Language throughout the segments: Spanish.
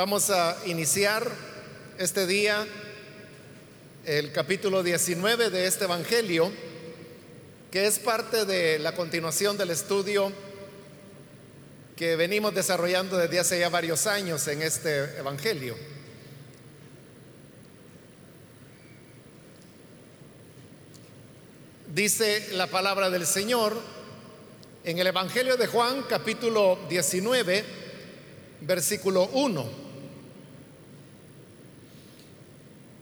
Vamos a iniciar este día el capítulo 19 de este Evangelio, que es parte de la continuación del estudio que venimos desarrollando desde hace ya varios años en este Evangelio. Dice la palabra del Señor en el Evangelio de Juan capítulo 19, versículo 1.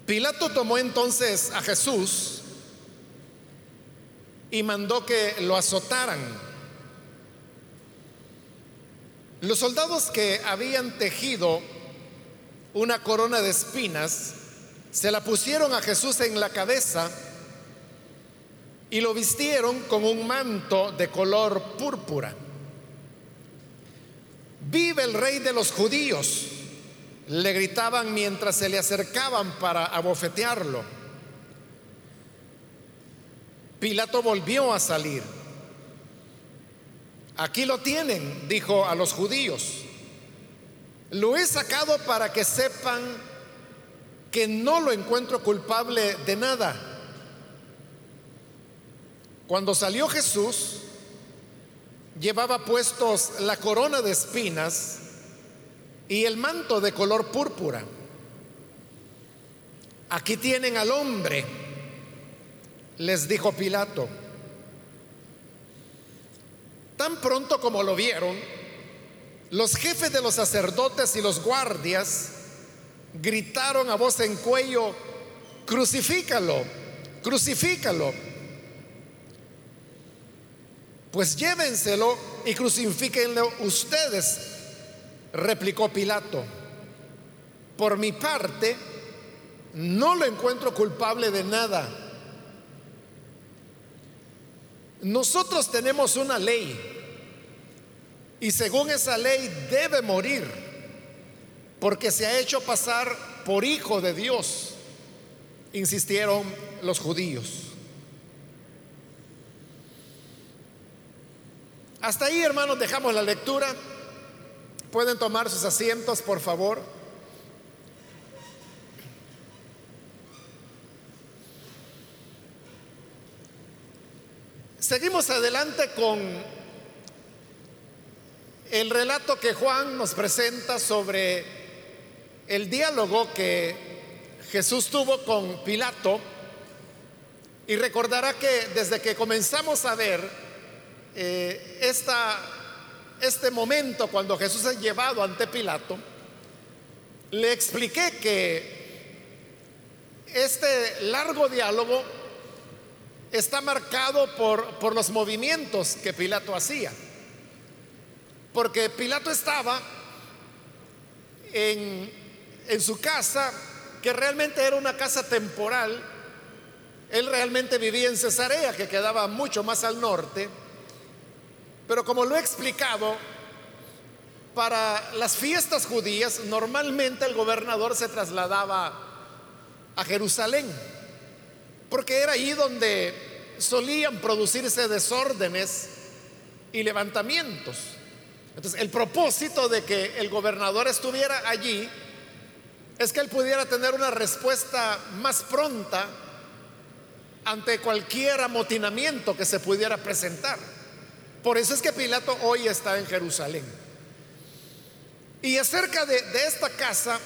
Pilato tomó entonces a Jesús y mandó que lo azotaran. Los soldados que habían tejido una corona de espinas se la pusieron a Jesús en la cabeza y lo vistieron con un manto de color púrpura. Vive el rey de los judíos, le gritaban mientras se le acercaban para abofetearlo. Pilato volvió a salir. Aquí lo tienen, dijo a los judíos. Lo he sacado para que sepan que no lo encuentro culpable de nada. Cuando salió Jesús, llevaba puestos la corona de espinas y el manto de color púrpura. Aquí tienen al hombre, les dijo Pilato. Tan pronto como lo vieron, los jefes de los sacerdotes y los guardias gritaron a voz en cuello, crucifícalo, crucifícalo. Pues llévenselo y crucifíquenlo ustedes, replicó Pilato. Por mi parte, no lo encuentro culpable de nada. Nosotros tenemos una ley y según esa ley debe morir porque se ha hecho pasar por hijo de Dios, insistieron los judíos. Hasta ahí, hermanos, dejamos la lectura. Pueden tomar sus asientos, por favor. Seguimos adelante con el relato que Juan nos presenta sobre el diálogo que Jesús tuvo con Pilato. Y recordará que desde que comenzamos a ver eh, este momento cuando Jesús es llevado ante Pilato, le expliqué que este largo diálogo está marcado por, por los movimientos que Pilato hacía. Porque Pilato estaba en, en su casa, que realmente era una casa temporal. Él realmente vivía en Cesarea, que quedaba mucho más al norte pero como lo he explicado, para las fiestas judías normalmente el gobernador se trasladaba a Jerusalén, porque era ahí donde solían producirse desórdenes y levantamientos. Entonces, el propósito de que el gobernador estuviera allí es que él pudiera tener una respuesta más pronta ante cualquier amotinamiento que se pudiera presentar. Por eso es que Pilato hoy está en Jerusalén. Y acerca de, esta casa,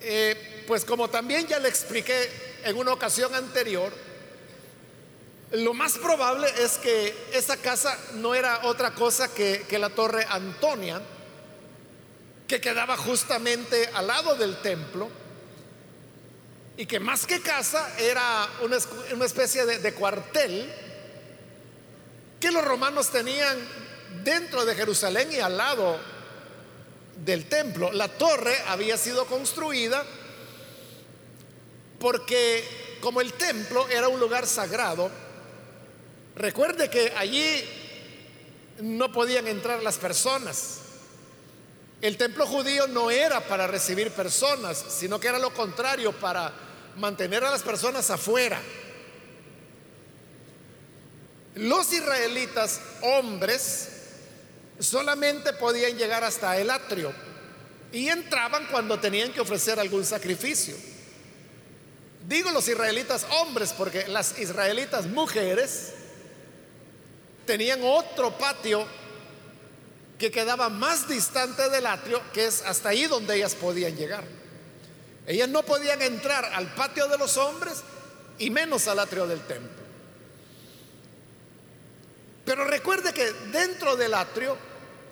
eh, pues como también ya le expliqué en una ocasión anterior, lo más probable es que esa casa no era otra cosa que, la torre Antonia, que quedaba justamente al lado del templo, y que más que casa era una, especie de cuartel que los romanos tenían dentro de Jerusalén y al lado del templo. La torre había sido construida porque como el templo era un lugar sagrado, recuerde que allí no podían entrar las personas. El templo judío no era para recibir personas, sino que era lo contrario, para mantener a las personas afuera. Los israelitas, hombres, solamente podían llegar hasta el atrio, y entraban cuando tenían que ofrecer algún sacrificio. Digo los israelitas hombres porque las israelitas mujeres tenían otro patio que quedaba más distante del atrio, que es hasta ahí donde ellas podían llegar. Ellas no podían entrar al patio de los hombres y menos al atrio del templo. Pero recuerde que dentro del atrio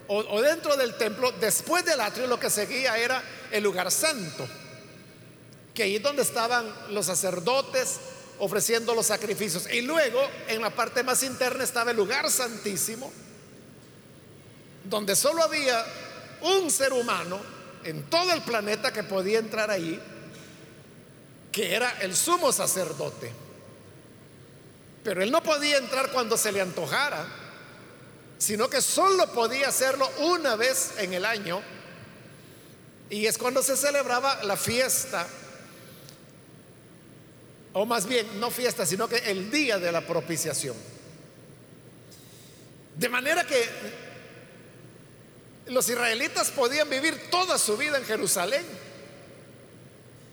o, dentro del templo, después del atrio, lo que seguía era el lugar santo, que ahí donde estaban los sacerdotes ofreciendo los sacrificios. Y luego, en la parte más interna, estaba el lugar santísimo, donde solo había un ser humano en todo el planeta que podía entrar ahí, que era el sumo sacerdote. Pero él no podía entrar cuando se le antojara sino que solo podía hacerlo una vez en el año, y es cuando se celebraba la fiesta, o más bien, no fiesta, sino que el día de la propiciación. De manera que los israelitas podían vivir toda su vida en Jerusalén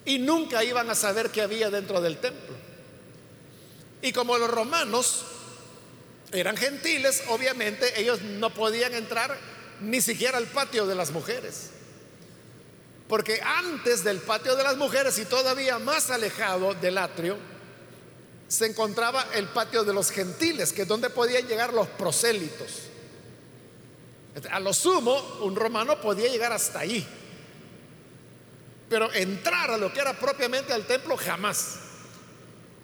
y nunca iban a saber qué había dentro del templo. Y como los romanos eran gentiles, obviamente ellos no podían entrar ni siquiera al patio de las mujeres. Porque antes del patio de las mujeres y todavía más alejado del atrio, se encontraba el patio de los gentiles, que es donde podían llegar los prosélitos. A lo sumo, un romano podía llegar hasta ahí. Pero entrar a lo que era propiamente al templo jamás.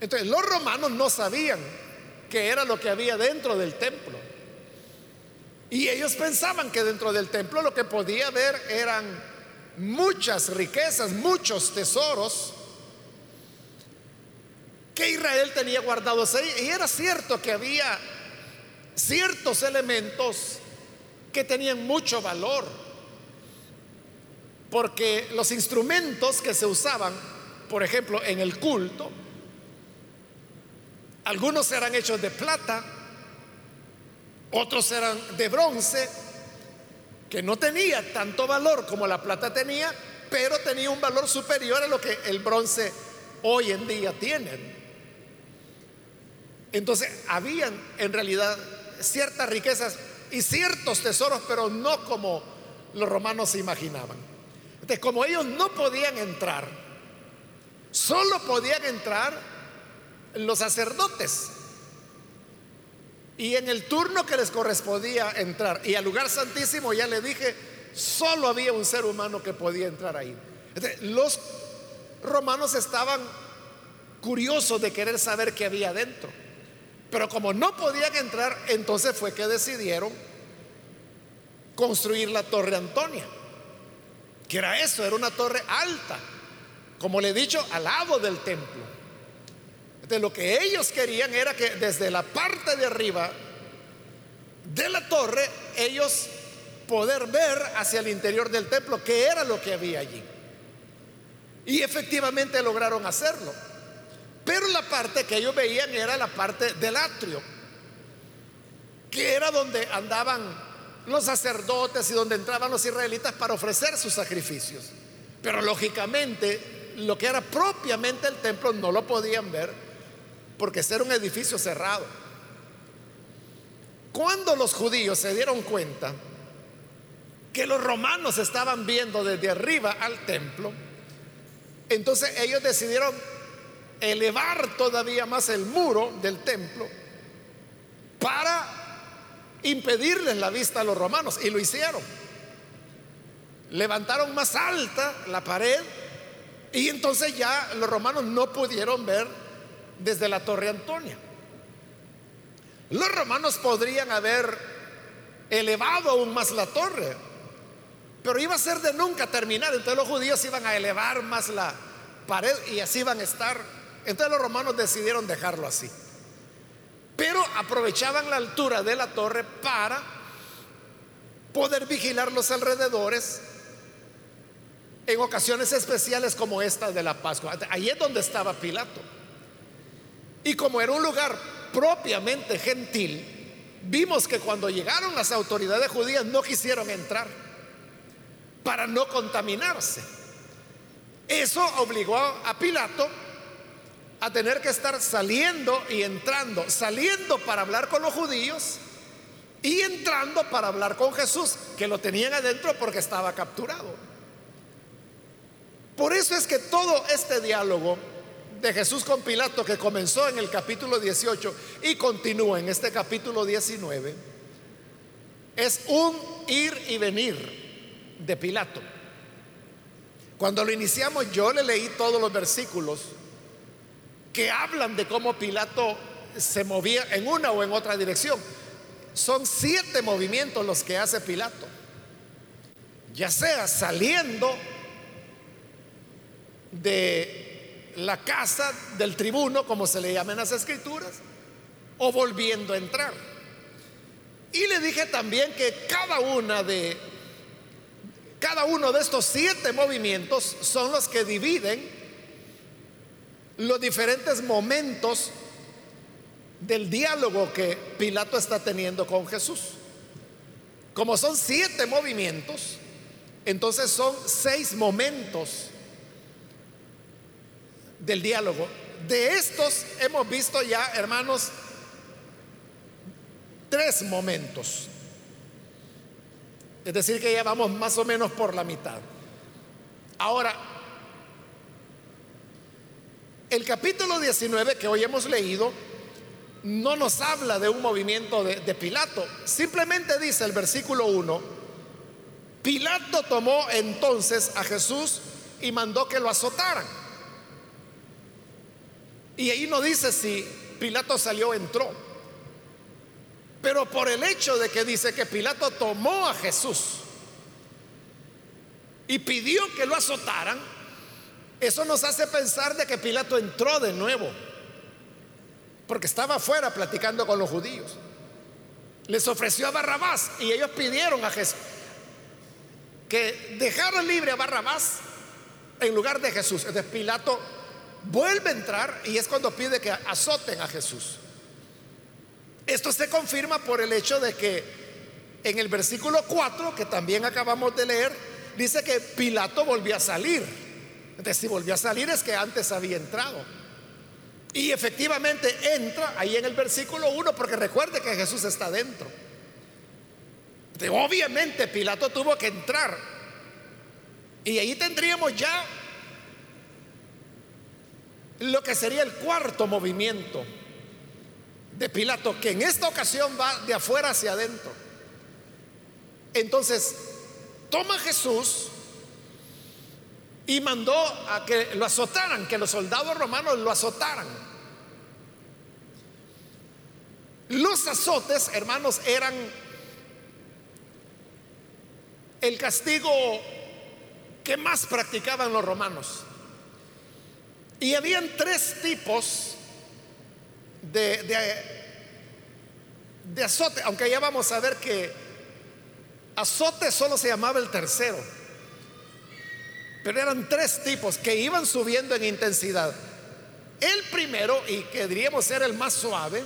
Entonces, los romanos no sabían que era lo que había dentro del templo. Y ellos pensaban que dentro del templo lo que podía haber eran muchas riquezas, muchos tesoros que Israel tenía guardados ahí. Y era cierto que había ciertos elementos que tenían mucho valor, porque los instrumentos que se usaban, por ejemplo, en el culto, algunos eran hechos de plata, otros eran de bronce, que no tenía tanto valor como la plata tenía, pero tenía un valor superior a lo que el bronce hoy en día tiene. Entonces, habían en realidad ciertas riquezas y ciertos tesoros, pero no como los romanos se imaginaban. Entonces, como ellos no podían entrar, solo podían entrar los sacerdotes. Y en el turno que les correspondía entrar, y al lugar santísimo, ya le dije, solo había un ser humano que podía entrar ahí. Los romanos estaban curiosos de querer saber qué había dentro. Pero como no podían entrar, entonces fue que decidieron construir la torre Antonia. Que era eso, era una torre alta, como le he dicho, al lado del templo lo que ellos querían era que desde la parte de arriba de la torre ellos poder ver hacia el interior del templo qué era lo que había allí. Y efectivamente lograron hacerlo. Pero la parte que ellos veían era la parte del atrio, que era donde andaban los sacerdotes y donde entraban los israelitas para ofrecer sus sacrificios. Pero lógicamente lo que era propiamente el templo no lo podían ver porque era un edificio cerrado. Cuando los judíos se dieron cuenta que los romanos estaban viendo desde arriba al templo, entonces ellos decidieron elevar todavía más el muro del templo para impedirles la vista a los romanos. Y lo hicieron. Levantaron más alta la pared y entonces ya los romanos no pudieron ver desde la Torre Antonia. Los romanos podrían haber elevado aún más la torre, pero iba a ser de nunca terminar. Entonces los judíos iban a elevar más la pared y así iban a estar. Entonces los romanos decidieron dejarlo así. Pero aprovechaban la altura de la torre para poder vigilar los alrededores en ocasiones especiales como esta de la Pascua. Ahí es donde estaba Pilato. Y como era un lugar propiamente gentil, vimos que cuando llegaron las autoridades judías no quisieron entrar para no contaminarse. Eso obligó a Pilato a tener que estar saliendo y entrando, saliendo para hablar con los judíos y entrando para hablar con Jesús, que lo tenían adentro porque estaba capturado. Por eso es que todo este diálogo de Jesús con Pilato que comenzó en el capítulo 18 y continúa en este capítulo 19, es un ir y venir de Pilato. Cuando lo iniciamos yo le leí todos los versículos que hablan de cómo Pilato se movía en una o en otra dirección. Son siete movimientos los que hace Pilato. Ya sea saliendo de la casa del tribuno, como se le llama en las escrituras, o volviendo a entrar. Y le dije también que cada una de cada uno de estos siete movimientos son los que dividen los diferentes momentos del diálogo que Pilato está teniendo con Jesús. Como son siete movimientos, entonces son seis momentos del diálogo. De estos hemos visto ya, hermanos, tres momentos. Es decir, que ya vamos más o menos por la mitad. Ahora, el capítulo 19 que hoy hemos leído no nos habla de un movimiento de, Pilato, simplemente dice el versículo 1, Pilato tomó entonces a Jesús y mandó que lo azotaran. Y ahí no dice si Pilato salió o entró. Pero por el hecho de que dice que Pilato tomó a Jesús y pidió que lo azotaran, eso nos hace pensar de que Pilato entró de nuevo, porque estaba afuera platicando con los judíos. Les ofreció a Barrabás y ellos pidieron a Jesús que dejara libre a Barrabás en lugar de Jesús. Entonces Pilato vuelve a entrar y es cuando pide que azoten a Jesús. Esto se confirma por el hecho de que en el versículo 4, que también acabamos de leer, dice que Pilato volvió a salir. Entonces, si volvió a salir es que antes había entrado. Y efectivamente entra ahí en el versículo 1, porque recuerde que Jesús está dentro. obviamente Pilato tuvo que entrar. Y ahí tendríamos ya lo que sería el cuarto movimiento de Pilato, que en esta ocasión va de afuera hacia adentro. Entonces, toma Jesús y mandó a que lo azotaran, que los soldados romanos lo azotaran. Los azotes, hermanos, eran el castigo que más practicaban los romanos. Y habían tres tipos de, de, azote, aunque ya vamos a ver que azote solo se llamaba el tercero. Pero eran tres tipos que iban subiendo en intensidad. El primero, y que diríamos ser el más suave,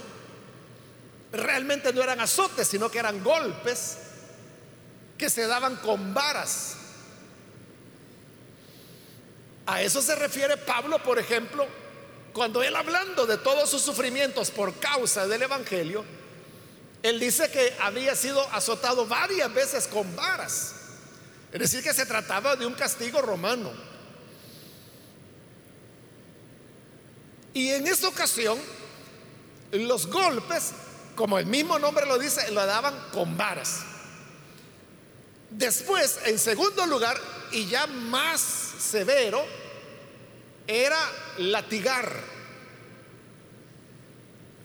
realmente no eran azotes, sino que eran golpes que se daban con varas. A eso se refiere Pablo, por ejemplo, cuando él hablando de todos sus sufrimientos por causa del Evangelio, él dice que había sido azotado varias veces con varas. Es decir, que se trataba de un castigo romano. Y en esta ocasión, los golpes, como el mismo nombre lo dice, lo daban con varas. Después, en segundo lugar, y ya más severo, era latigar.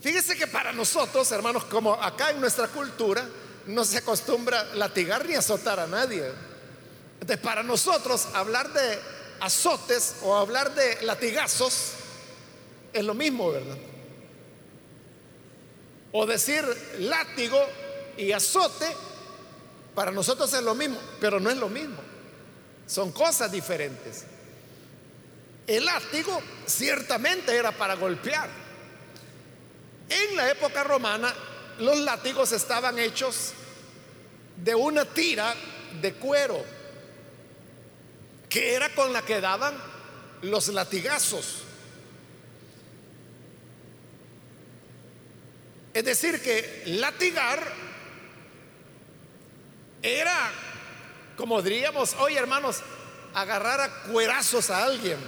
Fíjese que para nosotros, hermanos, como acá en nuestra cultura, no se acostumbra latigar ni azotar a nadie. Entonces, para nosotros hablar de azotes o hablar de latigazos es lo mismo, ¿verdad? O decir látigo y azote, para nosotros es lo mismo, pero no es lo mismo. Son cosas diferentes. El látigo ciertamente era para golpear. En la época romana, los látigos estaban hechos de una tira de cuero que era con la que daban los latigazos. Es decir, que latigar era, como diríamos hoy hermanos, agarrar a cuerazos a alguien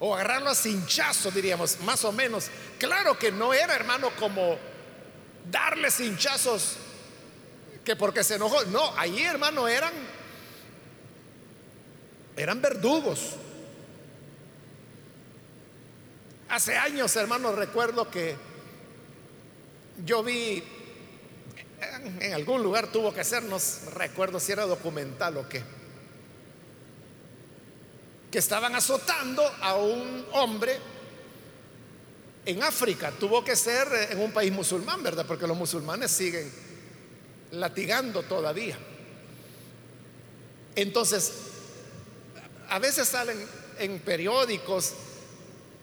o agarrarlo a cinchazos, diríamos, más o menos. Claro que no era, hermano, como darle cinchazos que porque se enojó. No, ahí, hermano, eran eran verdugos. Hace años, hermano, recuerdo que yo vi en algún lugar tuvo que hacernos, recuerdo si era documental o qué, que estaban azotando a un hombre en África. Tuvo que ser en un país musulmán, ¿verdad? Porque los musulmanes siguen latigando todavía. Entonces, a veces salen en periódicos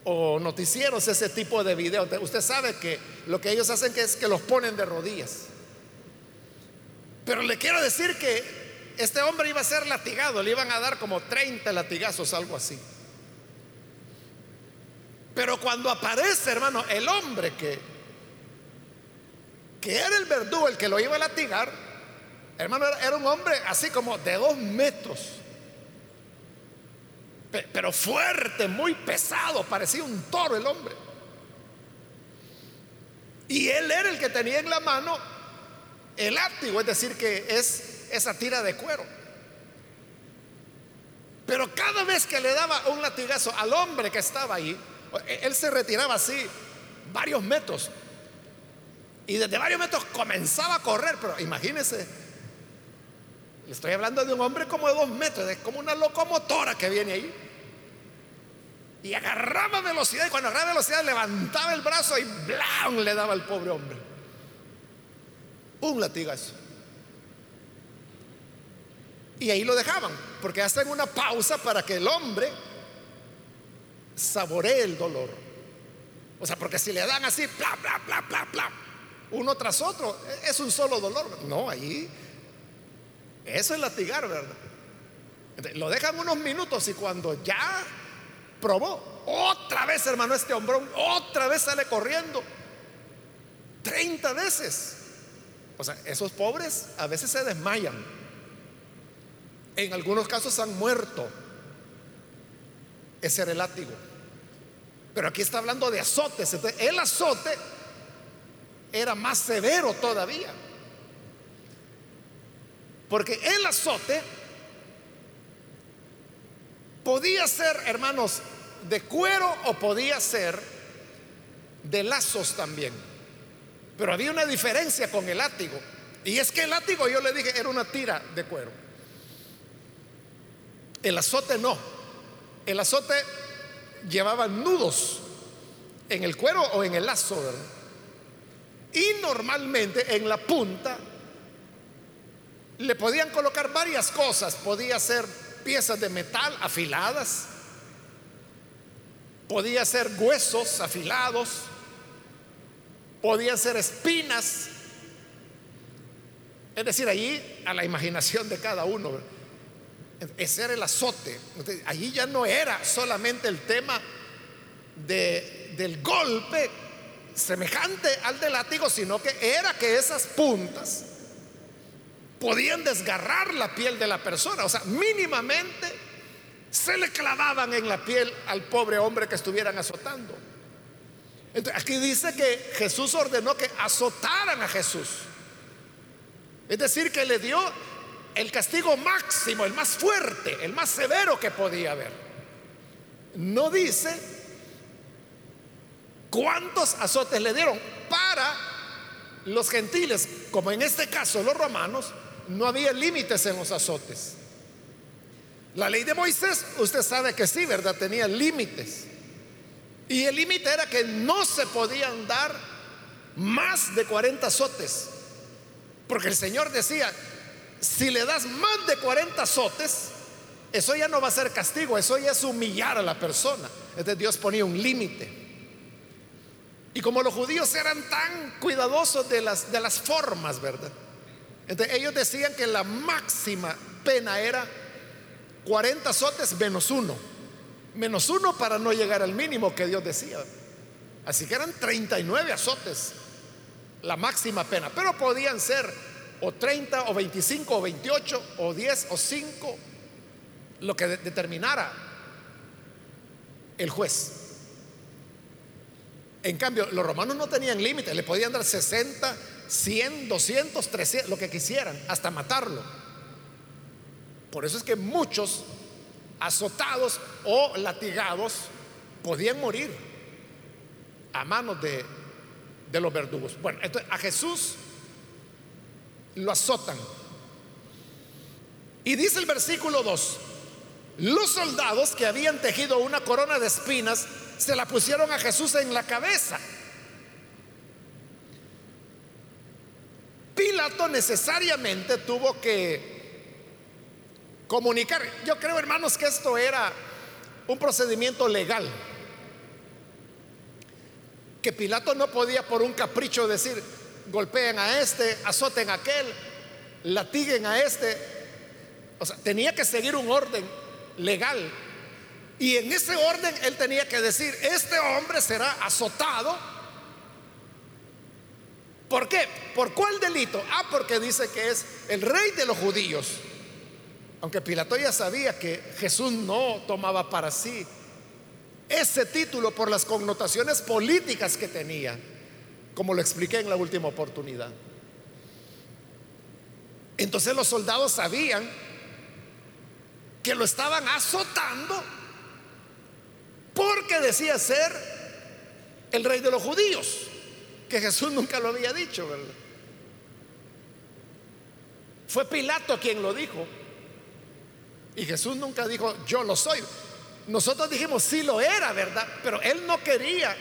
o noticieros ese tipo de videos. Usted sabe que lo que ellos hacen es que los ponen de rodillas. Pero le quiero decir que este hombre iba a ser latigado, le iban a dar como 30 latigazos, algo así. Pero cuando aparece, hermano, el hombre que, que era el verdugo, el que lo iba a latigar, hermano, era un hombre así como de dos metros pero fuerte, muy pesado, parecía un toro el hombre. Y él era el que tenía en la mano el látigo, es decir, que es esa tira de cuero. Pero cada vez que le daba un latigazo al hombre que estaba ahí, él se retiraba así varios metros. Y desde varios metros comenzaba a correr, pero imagínense, estoy hablando de un hombre como de dos metros, es como una locomotora que viene ahí. Y agarraba velocidad y cuando agarraba velocidad levantaba el brazo y ¡blam! le daba al pobre hombre. Un latigazo. Y ahí lo dejaban, porque hacen una pausa para que el hombre saboree el dolor. O sea, porque si le dan así, bla, bla, bla, bla, bla, uno tras otro, es un solo dolor. No, ahí, eso es latigar, ¿verdad? Lo dejan unos minutos y cuando ya probó. Otra vez, hermano, este hombrón, otra vez sale corriendo. 30 veces. O sea, esos pobres a veces se desmayan. En algunos casos han muerto. Ese era el látigo. Pero aquí está hablando de azotes. el azote era más severo todavía. Porque el azote Podía ser, hermanos, de cuero o podía ser de lazos también. Pero había una diferencia con el látigo. Y es que el látigo, yo le dije, era una tira de cuero. El azote no. El azote llevaba nudos en el cuero o en el lazo, Y normalmente en la punta le podían colocar varias cosas. Podía ser piezas de metal afiladas, podía ser huesos afilados, podía ser espinas. Es decir, allí a la imaginación de cada uno. Ese era el azote. Allí ya no era solamente el tema de, del golpe semejante al del látigo, sino que era que esas puntas podían desgarrar la piel de la persona. O sea, mínimamente se le clavaban en la piel al pobre hombre que estuvieran azotando. Aquí dice que Jesús ordenó que azotaran a Jesús. Es decir, que le dio el castigo máximo, el más fuerte, el más severo que podía haber. No dice cuántos azotes le dieron para los gentiles, como en este caso los romanos, no había límites en los azotes. La ley de Moisés, usted sabe que sí, ¿verdad? Tenía límites. Y el límite era que no se podían dar más de 40 azotes. Porque el Señor decía, si le das más de 40 azotes, eso ya no va a ser castigo, eso ya es humillar a la persona. Entonces Dios ponía un límite. Y como los judíos eran tan cuidadosos de las, de las formas, ¿verdad? Entonces ellos decían que la máxima pena era 40 azotes menos uno. Menos uno para no llegar al mínimo que Dios decía. Así que eran 39 azotes, la máxima pena. Pero podían ser o 30 o 25 o 28 o 10 o 5, lo que determinara el juez. En cambio, los romanos no tenían límite, le podían dar 60, 100, 200, 300, lo que quisieran, hasta matarlo. Por eso es que muchos azotados o latigados podían morir a manos de, de los verdugos. Bueno, entonces a Jesús lo azotan. Y dice el versículo 2, los soldados que habían tejido una corona de espinas se la pusieron a Jesús en la cabeza. Pilato necesariamente tuvo que comunicar. Yo creo, hermanos, que esto era un procedimiento legal. Que Pilato no podía por un capricho decir, golpeen a este, azoten a aquel, latiguen a este. O sea, tenía que seguir un orden legal y en ese orden él tenía que decir, este hombre será azotado. ¿Por qué? ¿Por cuál delito? Ah, porque dice que es el rey de los judíos. Aunque Pilato ya sabía que Jesús no tomaba para sí ese título por las connotaciones políticas que tenía, como lo expliqué en la última oportunidad. Entonces los soldados sabían que lo estaban azotando porque decía ser el rey de los judíos, que Jesús nunca lo había dicho, ¿verdad? Fue Pilato quien lo dijo. Y Jesús nunca dijo, yo lo soy. Nosotros dijimos, sí lo era, ¿verdad? Pero él no quería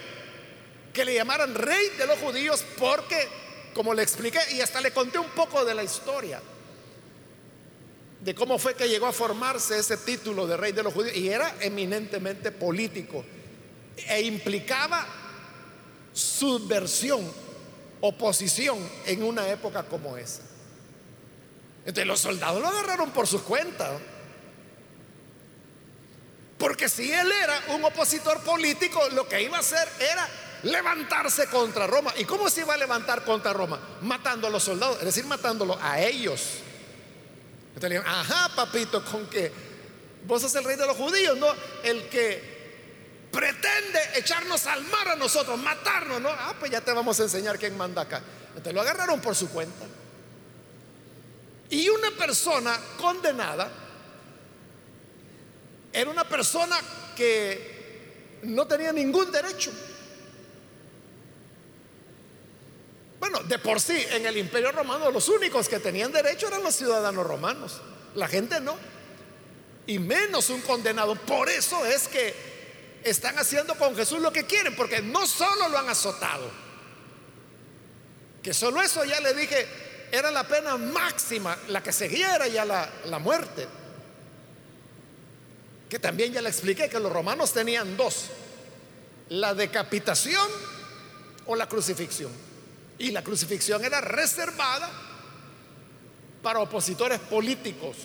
que le llamaran rey de los judíos porque, como le expliqué, y hasta le conté un poco de la historia, de cómo fue que llegó a formarse ese título de rey de los judíos y era eminentemente político e implicaba subversión, oposición en una época como esa. Entonces los soldados lo agarraron por su cuenta. Porque si él era un opositor político, lo que iba a hacer era levantarse contra Roma. ¿Y cómo se iba a levantar contra Roma? Matando a los soldados, es decir, matándolo a ellos ajá, papito, con que vos sos el rey de los judíos, ¿no? El que pretende echarnos al mar a nosotros, matarnos, ¿no? Ah, pues ya te vamos a enseñar quién manda acá. Entonces lo agarraron por su cuenta. Y una persona condenada era una persona que no tenía ningún derecho. Bueno, de por sí, en el imperio romano los únicos que tenían derecho eran los ciudadanos romanos. La gente no. Y menos un condenado. Por eso es que están haciendo con Jesús lo que quieren, porque no solo lo han azotado, que solo eso ya le dije, era la pena máxima, la que seguía era ya la, la muerte. Que también ya le expliqué que los romanos tenían dos, la decapitación o la crucifixión. Y la crucifixión era reservada para opositores políticos,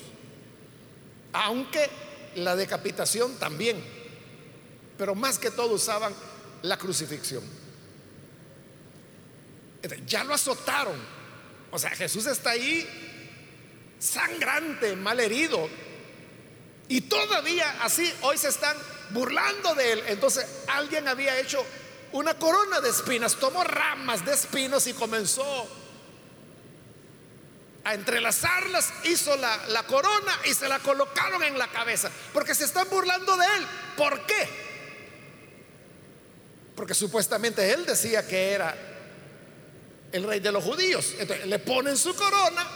aunque la decapitación también, pero más que todo usaban la crucifixión. Ya lo azotaron, o sea, Jesús está ahí sangrante, mal herido, y todavía así hoy se están burlando de él. Entonces alguien había hecho una corona de espinas, tomó ramas de espinos y comenzó a entrelazarlas, hizo la, la, corona y se la colocaron en la cabeza, porque se están burlando de él. ¿Por qué? Porque supuestamente él decía que era el rey de los judíos. Entonces le ponen su corona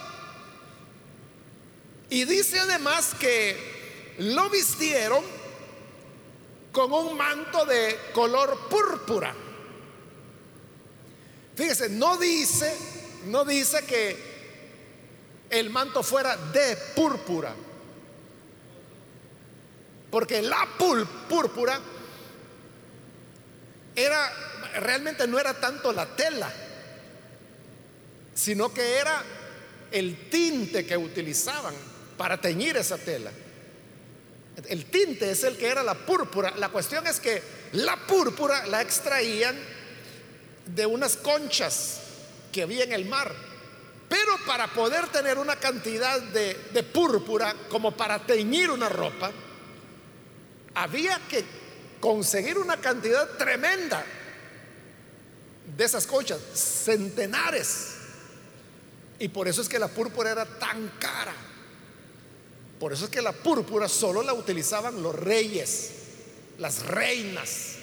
y dice además que lo vistieron con un manto de color púrpura. Fíjese, no dice, no dice que el manto fuera de púrpura. Porque la púrpura era realmente no era tanto la tela, sino que era el tinte que utilizaban para teñir esa tela. El tinte es el que era la púrpura. La cuestión es que la púrpura la extraían de unas conchas que había en el mar. Pero para poder tener una cantidad de, de púrpura como para teñir una ropa, había que conseguir una cantidad tremenda de esas conchas, centenares. Y por eso es que la púrpura era tan cara. Por eso es que la púrpura solo la utilizaban los reyes, las reinas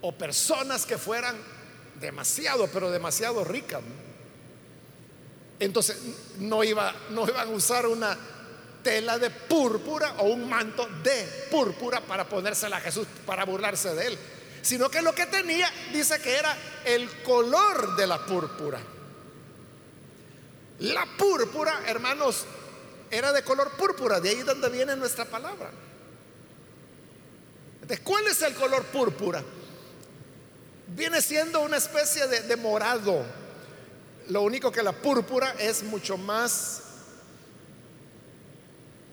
o personas que fueran demasiado, pero demasiado ricas. Entonces no, iba, no iban a usar una tela de púrpura o un manto de púrpura para ponérsela a Jesús, para burlarse de él, sino que lo que tenía dice que era el color de la púrpura. La púrpura, hermanos, era de color púrpura, de ahí donde viene nuestra palabra. ¿De cuál es el color púrpura? Viene siendo una especie de, de morado. Lo único que la púrpura es mucho más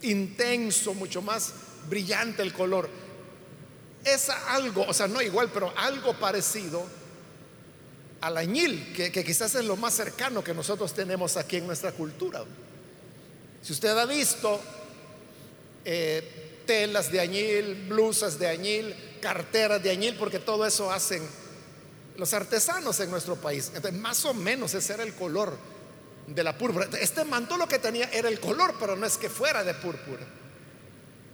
intenso, mucho más brillante el color. Es algo, o sea, no igual, pero algo parecido al añil, que, quizás es lo más cercano que nosotros tenemos aquí en nuestra cultura. Si usted ha visto eh, telas de añil, blusas de añil, carteras de añil, porque todo eso hacen los artesanos en nuestro país. Entonces, más o menos ese era el color de la púrpura. Este manto lo que tenía era el color, pero no es que fuera de púrpura.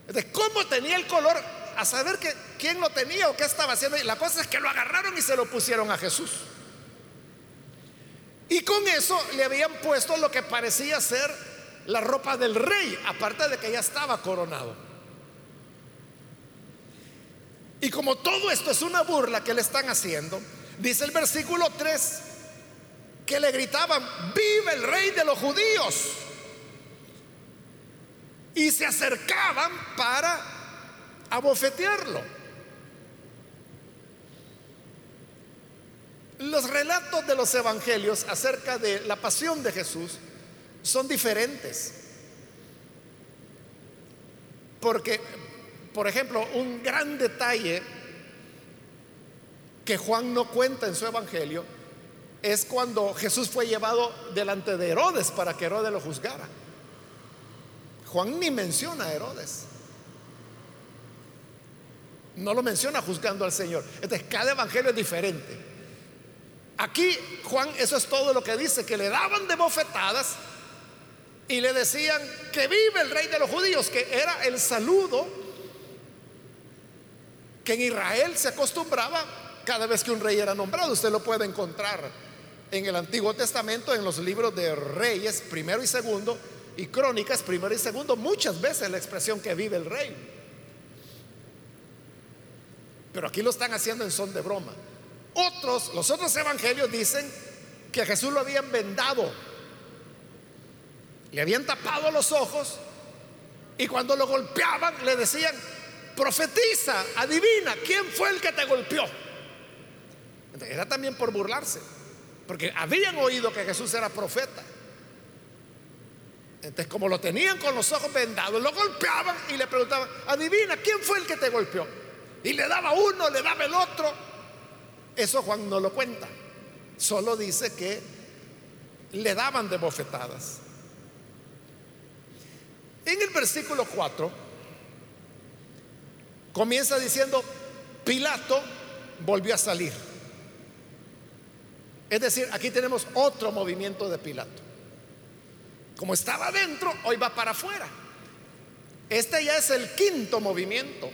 Entonces, ¿cómo tenía el color? A saber que, quién lo tenía o qué estaba haciendo. La cosa es que lo agarraron y se lo pusieron a Jesús. Y con eso le habían puesto lo que parecía ser la ropa del rey, aparte de que ya estaba coronado. Y como todo esto es una burla que le están haciendo, dice el versículo 3, que le gritaban, vive el rey de los judíos. Y se acercaban para abofetearlo. Los relatos de los evangelios acerca de la pasión de Jesús son diferentes. Porque, por ejemplo, un gran detalle que Juan no cuenta en su evangelio es cuando Jesús fue llevado delante de Herodes para que Herodes lo juzgara. Juan ni menciona a Herodes. No lo menciona juzgando al Señor. Entonces, cada evangelio es diferente. Aquí Juan, eso es todo lo que dice, que le daban de bofetadas y le decían que vive el rey de los judíos, que era el saludo que en Israel se acostumbraba cada vez que un rey era nombrado. Usted lo puede encontrar en el Antiguo Testamento, en los libros de Reyes, primero y segundo, y Crónicas, primero y segundo, muchas veces la expresión que vive el rey. Pero aquí lo están haciendo en son de broma. Otros, los otros evangelios dicen que Jesús lo habían vendado, le habían tapado los ojos y cuando lo golpeaban le decían, profetiza, adivina, ¿quién fue el que te golpeó? Era también por burlarse porque habían oído que Jesús era profeta. Entonces, como lo tenían con los ojos vendados, lo golpeaban y le preguntaban, adivina, ¿quién fue el que te golpeó? Y le daba uno, le daba el otro. Eso Juan no lo cuenta. Solo dice que le daban de bofetadas. En el versículo 4 comienza diciendo, Pilato volvió a salir. Es decir, aquí tenemos otro movimiento de Pilato. Como estaba adentro, hoy va para afuera. Este ya es el quinto movimiento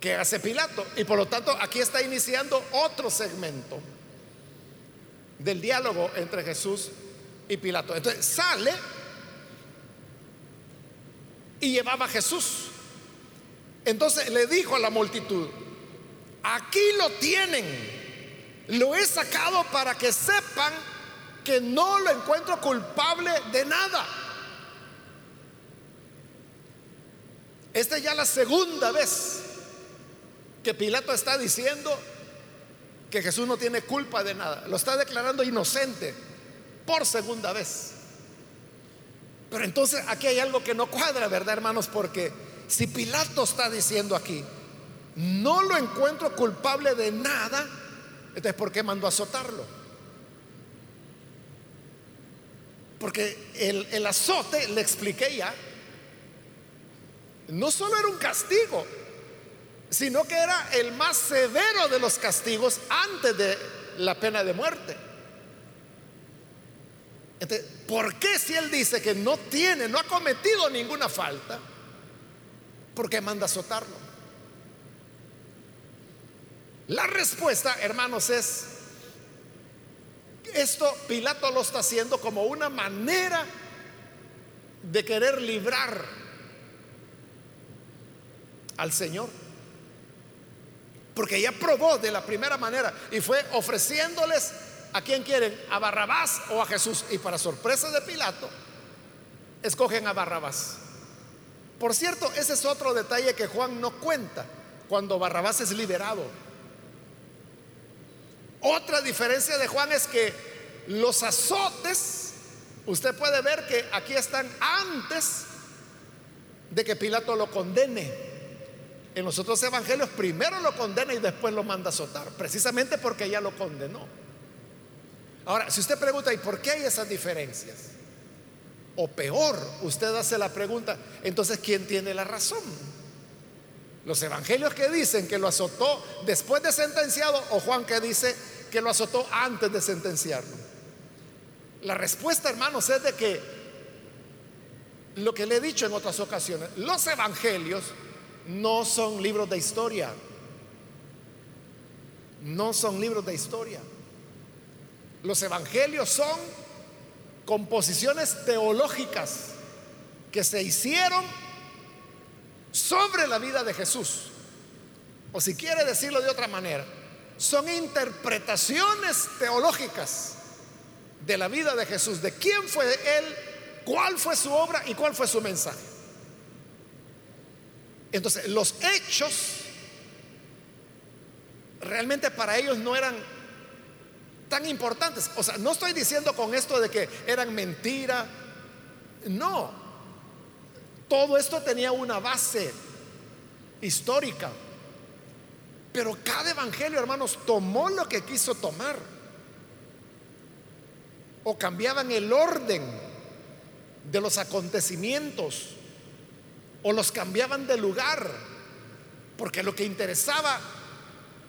que hace Pilato. Y por lo tanto, aquí está iniciando otro segmento del diálogo entre Jesús y Pilato. Entonces sale y llevaba a Jesús. Entonces le dijo a la multitud, Aquí lo tienen. Lo he sacado para que sepan que no lo encuentro culpable de nada. Esta es ya la segunda vez que Pilato está diciendo que Jesús no tiene culpa de nada. Lo está declarando inocente por segunda vez. Pero entonces aquí hay algo que no cuadra, ¿verdad, hermanos? Porque si Pilato está diciendo aquí, no lo encuentro culpable de nada, entonces ¿por qué mandó a azotarlo? Porque el, el azote, le expliqué ya, no solo era un castigo, sino que era el más severo de los castigos antes de la pena de muerte. ¿Por qué si él dice que no tiene, no ha cometido ninguna falta? ¿Por qué manda azotarlo? La respuesta, hermanos, es, esto Pilato lo está haciendo como una manera de querer librar al Señor. Porque ya probó de la primera manera y fue ofreciéndoles a quien quieren, a Barrabás o a Jesús. Y para sorpresa de Pilato, escogen a Barrabás. Por cierto, ese es otro detalle que Juan no cuenta cuando Barrabás es liberado. Otra diferencia de Juan es que los azotes, usted puede ver que aquí están antes de que Pilato lo condene. En los otros evangelios primero lo condena y después lo manda a azotar, precisamente porque ya lo condenó. Ahora, si usted pregunta, ¿y por qué hay esas diferencias? O peor, usted hace la pregunta, entonces, ¿quién tiene la razón? Los evangelios que dicen que lo azotó después de sentenciado o Juan que dice que lo azotó antes de sentenciarlo. La respuesta, hermanos, es de que lo que le he dicho en otras ocasiones, los evangelios no son libros de historia. No son libros de historia. Los evangelios son composiciones teológicas que se hicieron sobre la vida de Jesús. O si quiere decirlo de otra manera, son interpretaciones teológicas de la vida de Jesús, de quién fue Él, cuál fue su obra y cuál fue su mensaje. Entonces, los hechos realmente para ellos no eran tan importantes. O sea, no estoy diciendo con esto de que eran mentira. No. Todo esto tenía una base histórica. Pero cada evangelio, hermanos, tomó lo que quiso tomar. O cambiaban el orden de los acontecimientos o los cambiaban de lugar, porque lo que interesaba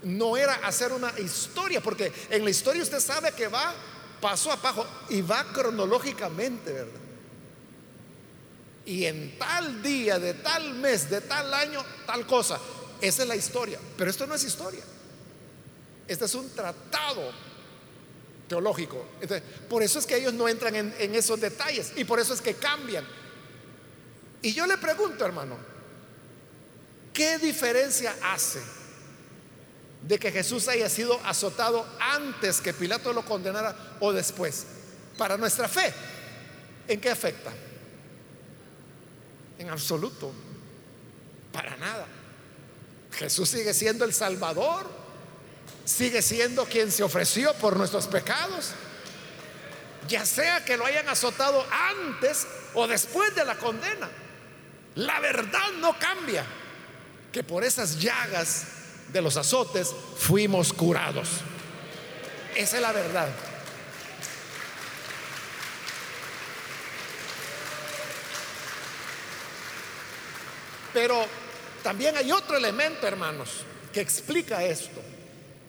no era hacer una historia, porque en la historia usted sabe que va paso a paso y va cronológicamente, ¿verdad? Y en tal día, de tal mes, de tal año, tal cosa. Esa es la historia. Pero esto no es historia. Este es un tratado teológico. por eso es que ellos no entran en, en esos detalles y por eso es que cambian. Y yo le pregunto, hermano, ¿qué diferencia hace de que Jesús haya sido azotado antes que Pilato lo condenara o después? Para nuestra fe, ¿en qué afecta? En absoluto, para nada. Jesús sigue siendo el Salvador, sigue siendo quien se ofreció por nuestros pecados, ya sea que lo hayan azotado antes o después de la condena. La verdad no cambia, que por esas llagas de los azotes fuimos curados. Esa es la verdad. Pero también hay otro elemento, hermanos, que explica esto.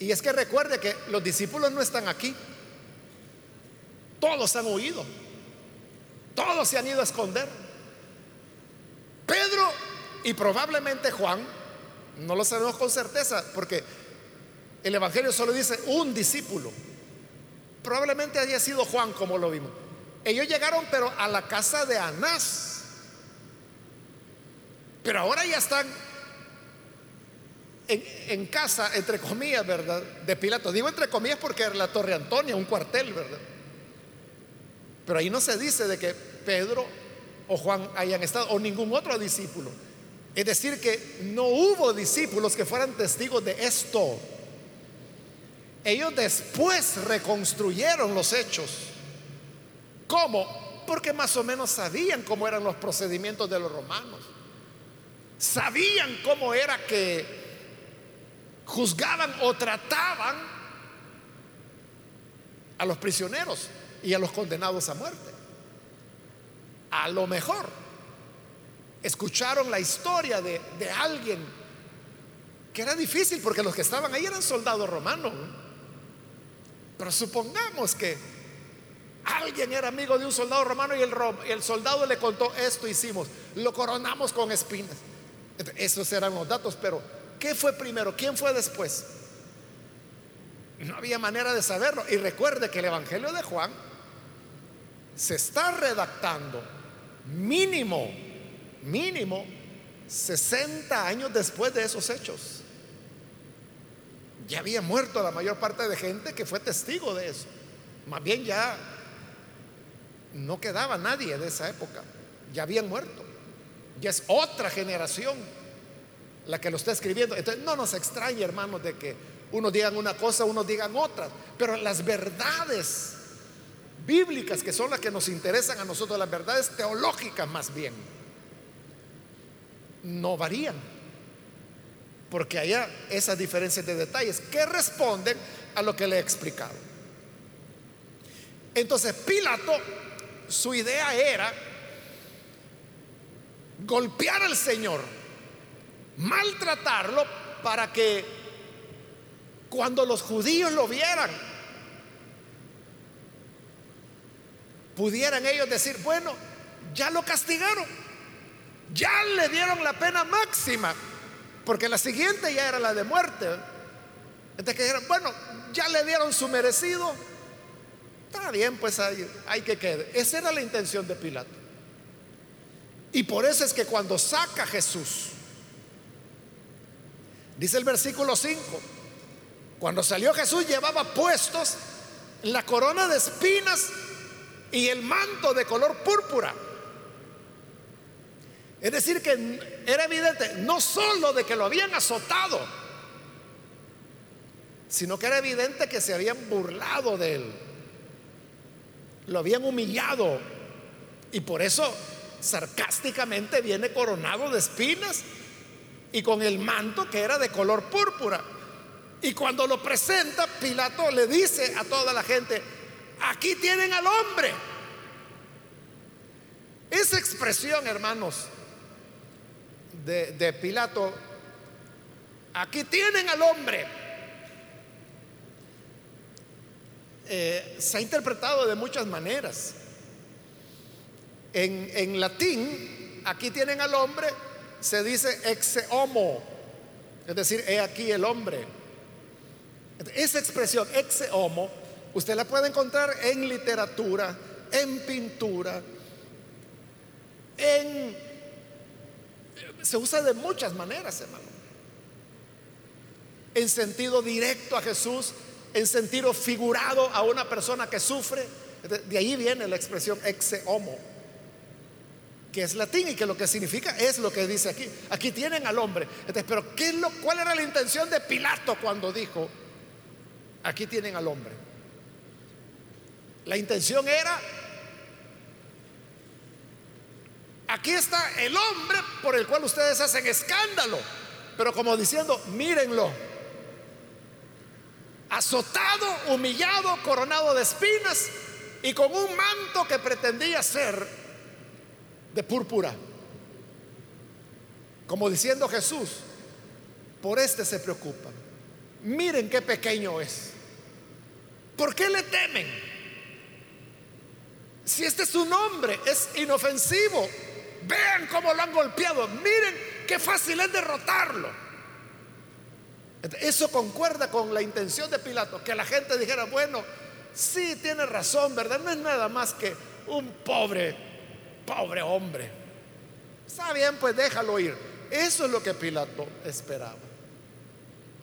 Y es que recuerde que los discípulos no están aquí. Todos han huido. Todos se han ido a esconder. Pedro y probablemente Juan, no lo sabemos con certeza, porque el Evangelio solo dice un discípulo. Probablemente haya sido Juan, como lo vimos. Ellos llegaron, pero a la casa de Anás. Pero ahora ya están en, casa, entre comillas, ¿verdad? De Pilato. Digo entre comillas porque era la Torre Antonia, un cuartel, ¿verdad? Pero ahí no se dice de que Pedro o Juan hayan estado, o ningún otro discípulo. Es decir, que no hubo discípulos que fueran testigos de esto. Ellos después reconstruyeron los hechos. ¿Cómo? porque más o menos sabían cómo eran los procedimientos de los romanos. Sabían cómo era que juzgaban o trataban a los prisioneros y a los condenados a muerte. A lo mejor escucharon la historia de, de alguien que era difícil porque los que estaban ahí eran soldados romanos. Pero supongamos que alguien era amigo de un soldado romano y el, el soldado le contó esto hicimos, lo coronamos con espinas. Esos eran los datos, pero ¿qué fue primero? ¿Quién fue después? No había manera de saberlo. Y recuerde que el Evangelio de Juan se está redactando mínimo, mínimo 60 años después de esos hechos. Ya había muerto la mayor parte de gente que fue testigo de eso. Más bien ya no quedaba nadie de esa época. Ya habían muerto. Ya es otra generación la que lo está escribiendo. Entonces no nos extrañe, hermanos, de que unos digan una cosa, unos digan otra. Pero las verdades bíblicas, que son las que nos interesan a nosotros, las verdades teológicas más bien, no varían porque haya esas diferencias de detalles que responden a lo que le he explicado. Entonces Pilato, su idea era golpear al Señor, maltratarlo para que cuando los judíos lo vieran, pudieran ellos decir, bueno, ya lo castigaron, ya le dieron la pena máxima porque la siguiente ya era la de muerte. Entonces dijeron, bueno, ya le dieron su merecido. Está bien, pues hay, hay que quede. Esa era la intención de Pilato. Y por eso es que cuando saca a Jesús, dice el versículo 5, cuando salió Jesús llevaba puestos la corona de espinas y el manto de color púrpura. Es decir, que era evidente no solo de que lo habían azotado, sino que era evidente que se habían burlado de él, lo habían humillado y por eso sarcásticamente viene coronado de espinas y con el manto que era de color púrpura. Y cuando lo presenta, Pilato le dice a toda la gente, aquí tienen al hombre. Esa expresión, hermanos, de, Pilato, aquí tienen al hombre. Eh, se ha interpretado de muchas maneras. En, en, latín, aquí tienen al hombre, se dice ex homo, es decir, he aquí el hombre. Esa expresión ex homo, usted la puede encontrar en literatura, en pintura, en se usa de muchas maneras, hermano. En sentido directo a Jesús, en sentido figurado a una persona que sufre. De ahí viene la expresión ex homo, que es latín y que lo que significa es lo que dice aquí. Aquí tienen al hombre. pero ¿qué ¿cuál era la intención de Pilato cuando dijo, aquí tienen al hombre? La intención era Aquí está el hombre por el cual ustedes hacen escándalo. Pero como diciendo, mírenlo. Azotado, humillado, coronado de espinas y con un manto que pretendía ser de púrpura. Como diciendo Jesús, por este se preocupan. Miren qué pequeño es. ¿Por qué le temen? Si este es su nombre, es inofensivo, Vean cómo lo han golpeado. Miren qué fácil es derrotarlo. Eso concuerda con la intención de Pilato, que la gente dijera, bueno, sí tiene razón, ¿verdad? No es nada más que un pobre, pobre hombre. Está bien, pues déjalo ir. Eso es lo que Pilato esperaba.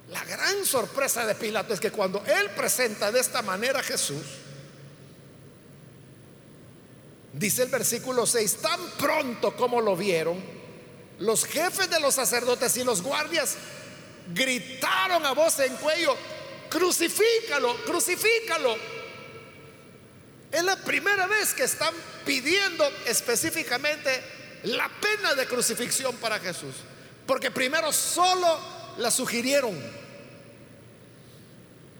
La gran sorpresa de Pilato es que cuando él presenta de esta manera a Jesús, Dice el versículo 6, tan pronto como lo vieron, los jefes de los sacerdotes y los guardias gritaron a voz en cuello, crucifícalo, crucifícalo. Es la primera vez que están pidiendo específicamente la pena de crucifixión para Jesús. Porque primero solo la sugirieron.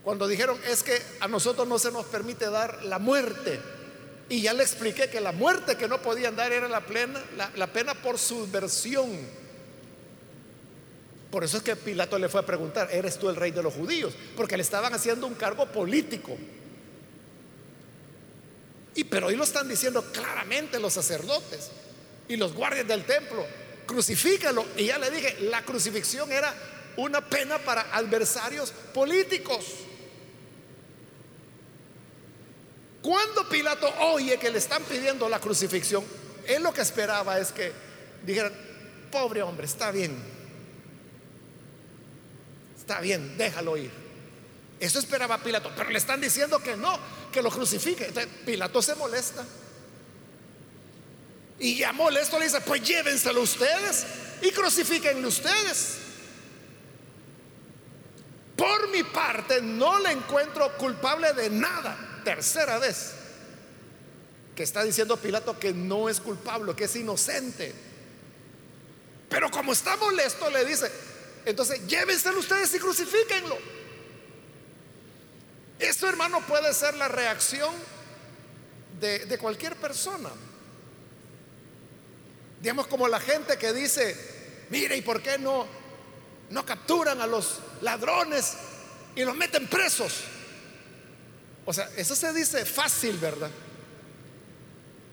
Cuando dijeron, es que a nosotros no se nos permite dar la muerte. Y ya le expliqué que la muerte que no podían dar era la, plena, la, pena por subversión. Por eso es que Pilato le fue a preguntar, ¿eres tú el rey de los judíos? Porque le estaban haciendo un cargo político. Y pero hoy lo están diciendo claramente los sacerdotes y los guardias del templo, crucifícalo. Y ya le dije, la crucifixión era una pena para adversarios políticos. Cuando Pilato oye que le están pidiendo la crucifixión, él lo que esperaba es que dijeran, pobre hombre, está bien, está bien, déjalo ir. Eso esperaba Pilato, pero le están diciendo que no, que lo crucifique. Entonces, Pilato se molesta. Y ya molesto le dice, pues llévenselo ustedes y crucifíquenlo ustedes. Por mi parte, no le encuentro culpable de nada tercera vez que está diciendo Pilato que no es culpable, que es inocente. Pero como está molesto, le dice, entonces llévenselo ustedes y crucifíquenlo. Esto, hermano, puede ser la reacción de, de cualquier persona. Digamos como la gente que dice, mire, ¿y por qué no, no capturan a los ladrones y los meten presos? O sea, eso se dice fácil, ¿verdad?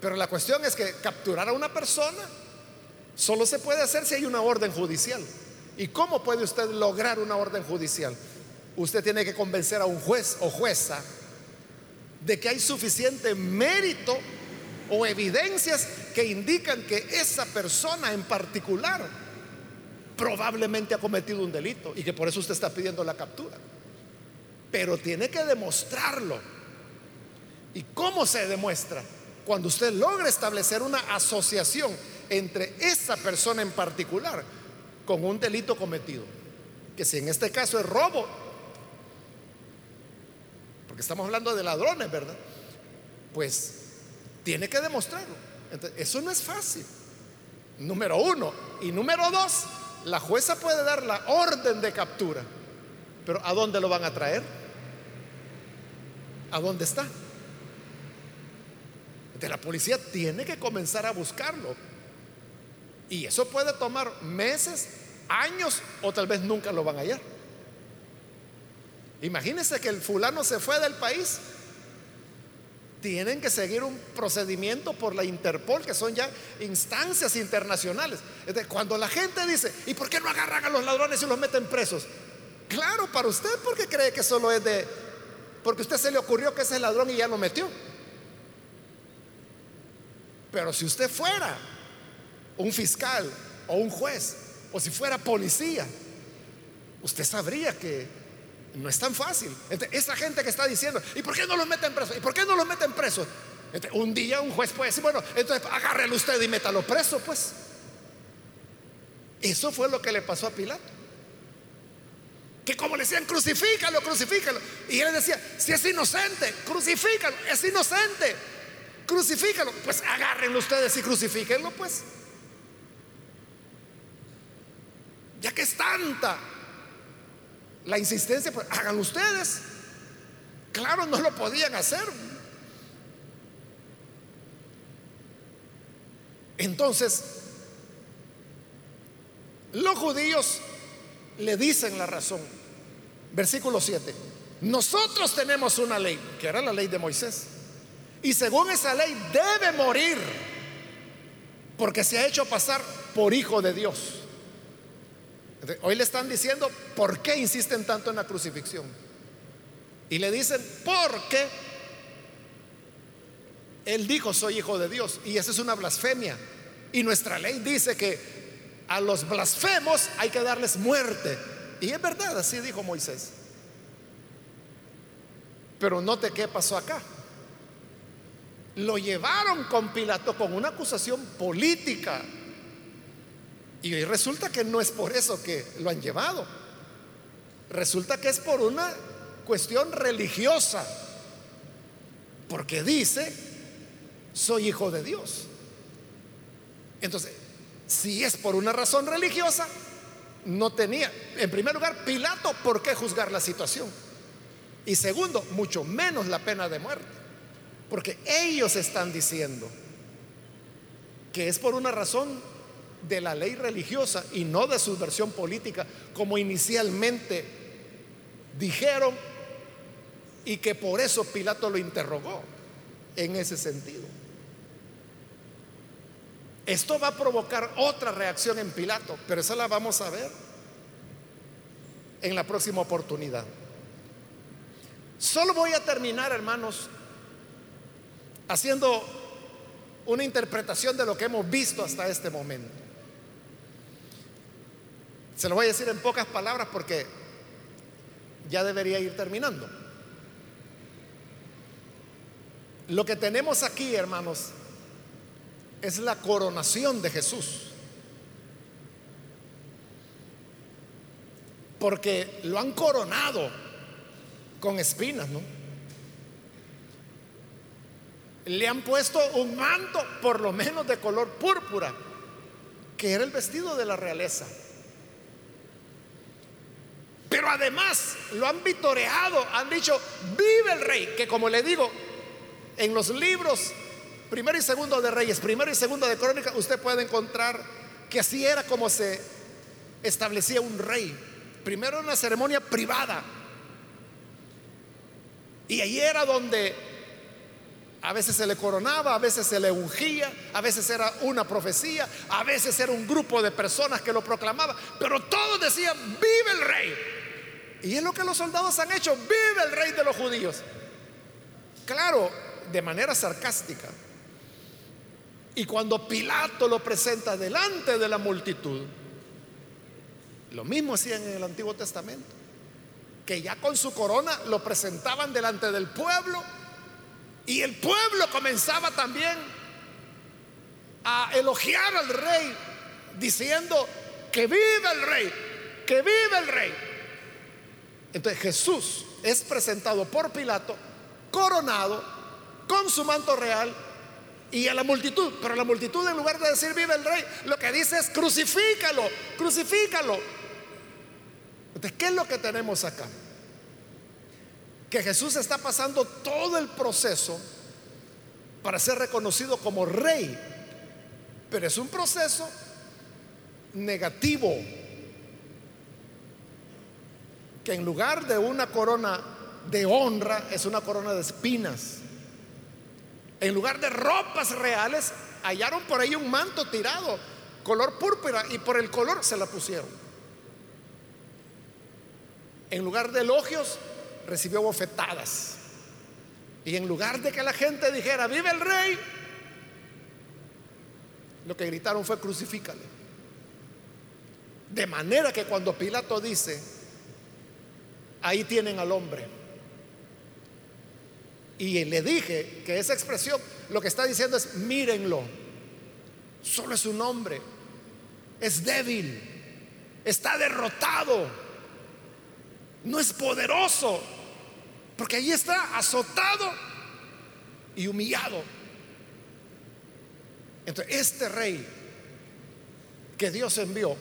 Pero la cuestión es que capturar a una persona solo se puede hacer si hay una orden judicial. ¿Y cómo puede usted lograr una orden judicial? Usted tiene que convencer a un juez o jueza de que hay suficiente mérito o evidencias que indican que esa persona en particular probablemente ha cometido un delito y que por eso usted está pidiendo la captura pero tiene que demostrarlo. ¿Y cómo se demuestra? Cuando usted logra establecer una asociación entre esa persona en particular con un delito cometido, que si en este caso es robo, porque estamos hablando de ladrones, ¿verdad? Pues tiene que demostrarlo. eso no es fácil. Número uno. Y número dos, la jueza puede dar la orden de captura, pero ¿a dónde lo van a traer? ¿A dónde está? De la policía tiene que comenzar a buscarlo. Y eso puede tomar meses, años o tal vez nunca lo van a hallar. Imagínense que el fulano se fue del país. Tienen que seguir un procedimiento por la Interpol, que son ya instancias internacionales. cuando la gente dice, ¿y por qué no agarran a los ladrones y los meten presos? Claro, para usted, porque cree que solo es de porque a usted se le ocurrió que ese es ladrón y ya lo metió. Pero si usted fuera un fiscal o un juez, o si fuera policía, usted sabría que no es tan fácil. esa gente que está diciendo, ¿y por qué no los meten presos? ¿Y por qué no los meten presos? un día un juez puede decir, bueno, entonces agárrelo usted y métalo preso, pues. Eso fue lo que le pasó a Pilato que como le decían, crucifícalo, crucifícalo. Y él decía, si es inocente, crucifícalo, es inocente, crucifícalo. Pues agárrenlo ustedes y crucifíquenlo, pues. Ya que es tanta la insistencia, pues háganlo ustedes. Claro, no lo podían hacer. Entonces, los judíos le dicen la razón. Versículo 7. Nosotros tenemos una ley, que era la ley de Moisés. Y según esa ley debe morir porque se ha hecho pasar por hijo de Dios. Hoy le están diciendo, ¿por qué insisten tanto en la crucifixión? Y le dicen, porque él dijo, soy hijo de Dios. Y esa es una blasfemia. Y nuestra ley dice que a los blasfemos hay que darles muerte. Y es verdad, así dijo Moisés. Pero note qué pasó acá. Lo llevaron con Pilato con una acusación política. Y resulta que no es por eso que lo han llevado. Resulta que es por una cuestión religiosa. porque dice, soy hijo de Dios. Entonces, si es por una razón religiosa, no tenía, en primer lugar, Pilato, ¿por qué juzgar la situación? Y segundo, mucho menos la pena de muerte. Porque ellos están diciendo que es por una razón de la ley religiosa y no de su versión política, como inicialmente dijeron, y que por eso Pilato lo interrogó en ese sentido. Esto va a provocar otra reacción en Pilato, pero esa la vamos a ver en la próxima oportunidad. Solo voy a terminar, hermanos, haciendo una interpretación de lo que hemos visto hasta este momento. Se lo voy a decir en pocas palabras porque ya debería ir terminando. Lo que tenemos aquí, hermanos, es la coronación de Jesús. Porque lo han coronado con espinas, ¿no? Le han puesto un manto, por lo menos de color púrpura, que era el vestido de la realeza. Pero además lo han vitoreado, han dicho, vive el rey, que como le digo, en los libros primero y segundo de Reyes, primero y segundo de Crónica, usted puede encontrar que así era como se establecía un rey. Primero una ceremonia privada. Y ahí era donde a veces se le coronaba, a veces se le ungía, a veces era una profecía, a veces era un grupo de personas que lo proclamaba, pero todos decían, vive el rey. Y es lo que los soldados han hecho, vive el rey de los judíos. Claro, de manera sarcástica. Y cuando Pilato lo presenta delante de la multitud, lo mismo hacían en el Antiguo Testamento, que ya con su corona lo presentaban delante del pueblo y el pueblo comenzaba también a elogiar al rey, diciendo que vive el rey, que vive el rey. Entonces Jesús es presentado por Pilato, coronado, con su manto real y a la multitud. Pero la multitud en lugar de decir vive el rey, lo que dice es crucifícalo, crucifícalo. Entonces, ¿qué es lo que tenemos acá? Que Jesús está pasando todo el proceso para ser reconocido como rey. Pero es un proceso negativo. Que en lugar de una corona de honra, es una corona de espinas. En lugar de ropas reales, hallaron por ahí un manto tirado, color púrpura, y por el color se la pusieron. En lugar de elogios, recibió bofetadas. Y en lugar de que la gente dijera, vive el rey, lo que gritaron fue crucifícale. De manera que cuando Pilato dice, ahí tienen al hombre, y le dije que esa expresión lo que está diciendo es, mírenlo, solo es un hombre, es débil, está derrotado, no es poderoso, porque ahí está azotado y humillado. Entonces, este rey que Dios envió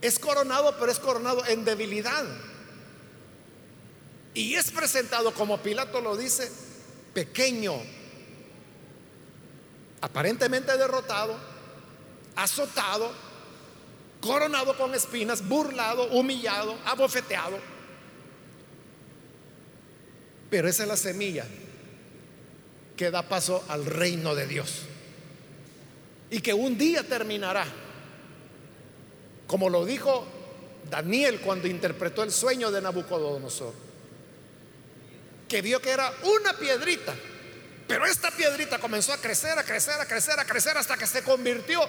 es coronado, pero es coronado en debilidad. Y es presentado, como Pilato lo dice, pequeño, aparentemente derrotado, azotado, coronado con espinas, burlado, humillado, abofeteado. Pero esa es la semilla que da paso al reino de Dios. Y que un día terminará. Como lo dijo Daniel cuando interpretó el sueño de Nabucodonosor que vio que era una piedrita. Pero esta piedrita comenzó a crecer, a crecer, a crecer, a crecer hasta que se convirtió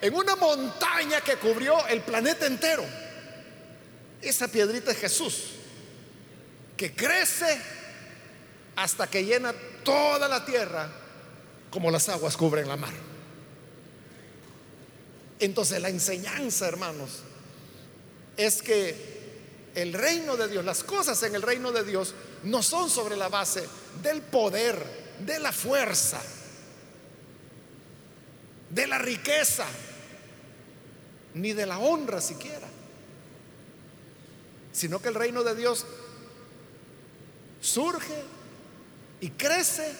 en una montaña que cubrió el planeta entero. Esa piedrita es Jesús, que crece hasta que llena toda la tierra como las aguas cubren la mar. Entonces la enseñanza, hermanos, es que el reino de Dios, las cosas en el reino de Dios no son sobre la base del poder, de la fuerza, de la riqueza, ni de la honra siquiera, sino que el reino de Dios surge y crece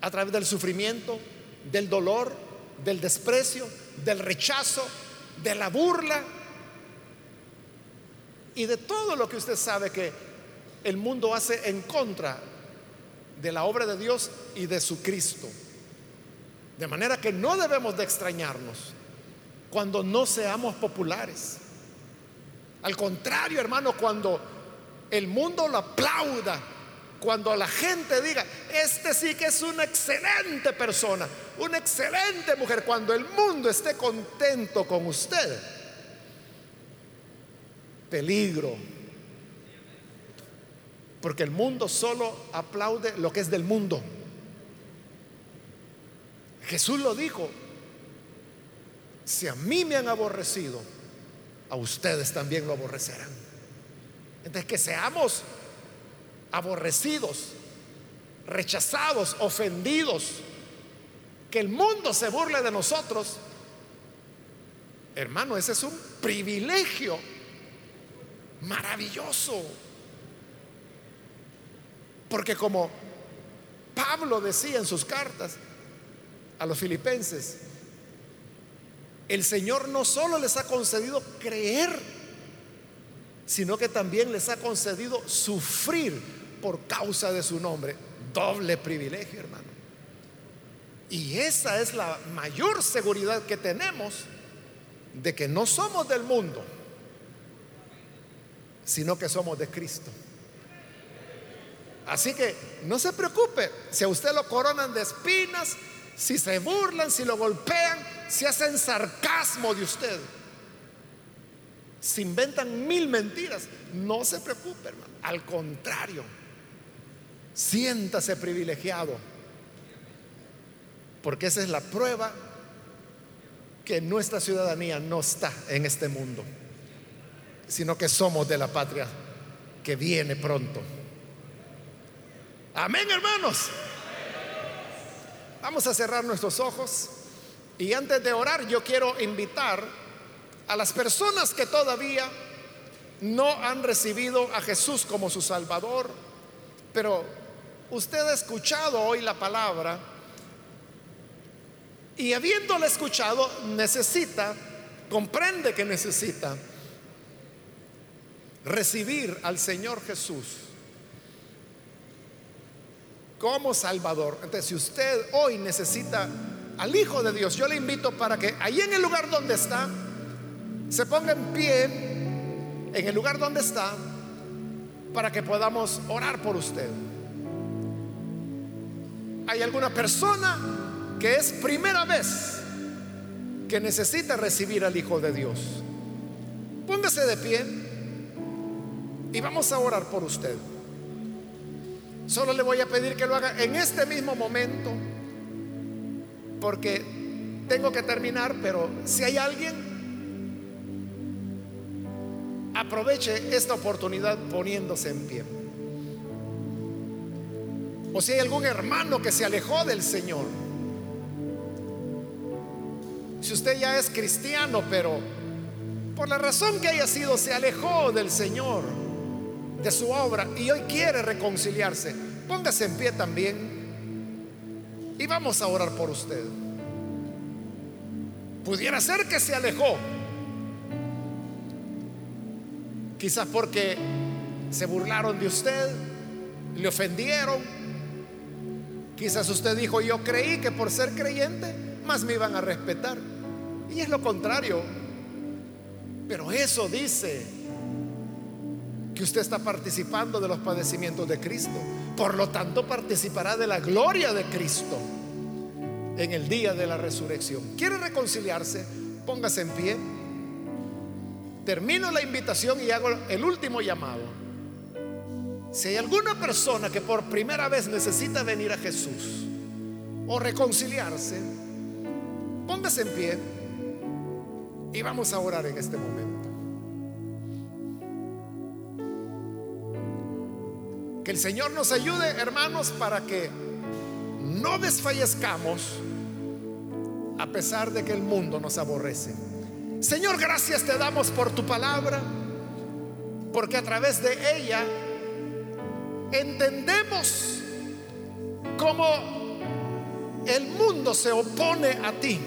a través del sufrimiento, del dolor, del desprecio, del rechazo, de la burla y de todo lo que usted sabe que el mundo hace en contra de la obra de Dios y de su Cristo. De manera que no debemos de extrañarnos cuando no seamos populares. Al contrario, hermano, cuando el mundo lo aplauda, cuando la gente diga, este sí que es una excelente persona, una excelente mujer, cuando el mundo esté contento con usted, peligro. Porque el mundo solo aplaude lo que es del mundo. Jesús lo dijo, si a mí me han aborrecido, a ustedes también lo aborrecerán. Entonces que seamos aborrecidos, rechazados, ofendidos, que el mundo se burle de nosotros, hermano, ese es un privilegio maravilloso. Porque como Pablo decía en sus cartas a los filipenses, el Señor no solo les ha concedido creer, sino que también les ha concedido sufrir por causa de su nombre. Doble privilegio, hermano. Y esa es la mayor seguridad que tenemos de que no somos del mundo, sino que somos de Cristo. Así que no se preocupe si a usted lo coronan de espinas, si se burlan, si lo golpean, si hacen sarcasmo de usted, si inventan mil mentiras, no se preocupe, hermano. Al contrario, siéntase privilegiado, porque esa es la prueba que nuestra ciudadanía no está en este mundo sino que somos de la patria que viene pronto. Amén, hermanos. Vamos a cerrar nuestros ojos y antes de orar yo quiero invitar a las personas que todavía no han recibido a Jesús como su Salvador, pero usted ha escuchado hoy la palabra y habiéndola escuchado necesita, comprende que necesita recibir al Señor Jesús como Salvador. Entonces, si usted hoy necesita al Hijo de Dios, yo le invito para que ahí en el lugar donde está, se ponga en pie, en el lugar donde está, para que podamos orar por usted. ¿Hay alguna persona que es primera vez que necesita recibir al Hijo de Dios? Póngase de pie. Y vamos a orar por usted. Solo le voy a pedir que lo haga en este mismo momento, porque tengo que terminar, pero si hay alguien, aproveche esta oportunidad poniéndose en pie. O si hay algún hermano que se alejó del Señor. Si usted ya es cristiano, pero por la razón que haya sido, se alejó del Señor de su obra y hoy quiere reconciliarse, póngase en pie también y vamos a orar por usted. Pudiera ser que se alejó, quizás porque se burlaron de usted, le ofendieron, quizás usted dijo, yo creí que por ser creyente más me iban a respetar. Y es lo contrario. Pero eso dice que usted está participando de los padecimientos de Cristo. Por lo tanto, participará de la gloria de Cristo en el día de la resurrección. ¿Quiere reconciliarse? Póngase en pie. Termino la invitación y hago el último llamado. Si hay alguna persona que por primera vez necesita venir a Jesús o reconciliarse, póngase en pie y vamos a orar en este momento. El Señor nos ayude, hermanos, para que no desfallezcamos a pesar de que el mundo nos aborrece. Señor, gracias te damos por tu palabra, porque a través de ella entendemos cómo el mundo se opone a ti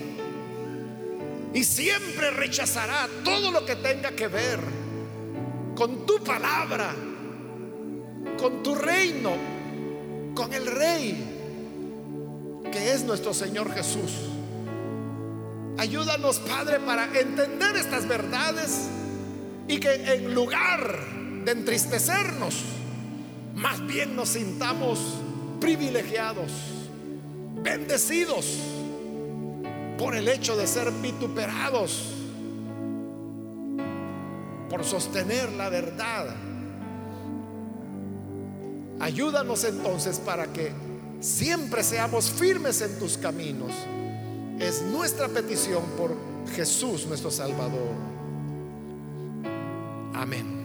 y siempre rechazará todo lo que tenga que ver con tu palabra, con tu reino, con el rey que es nuestro Señor Jesús. Ayúdanos, Padre, para entender estas verdades y que en lugar de entristecernos, más bien nos sintamos privilegiados, bendecidos por el hecho de ser vituperados, por sostener la verdad. Ayúdanos entonces para que siempre seamos firmes en tus caminos es nuestra petición por Jesús nuestro Salvador. Amén.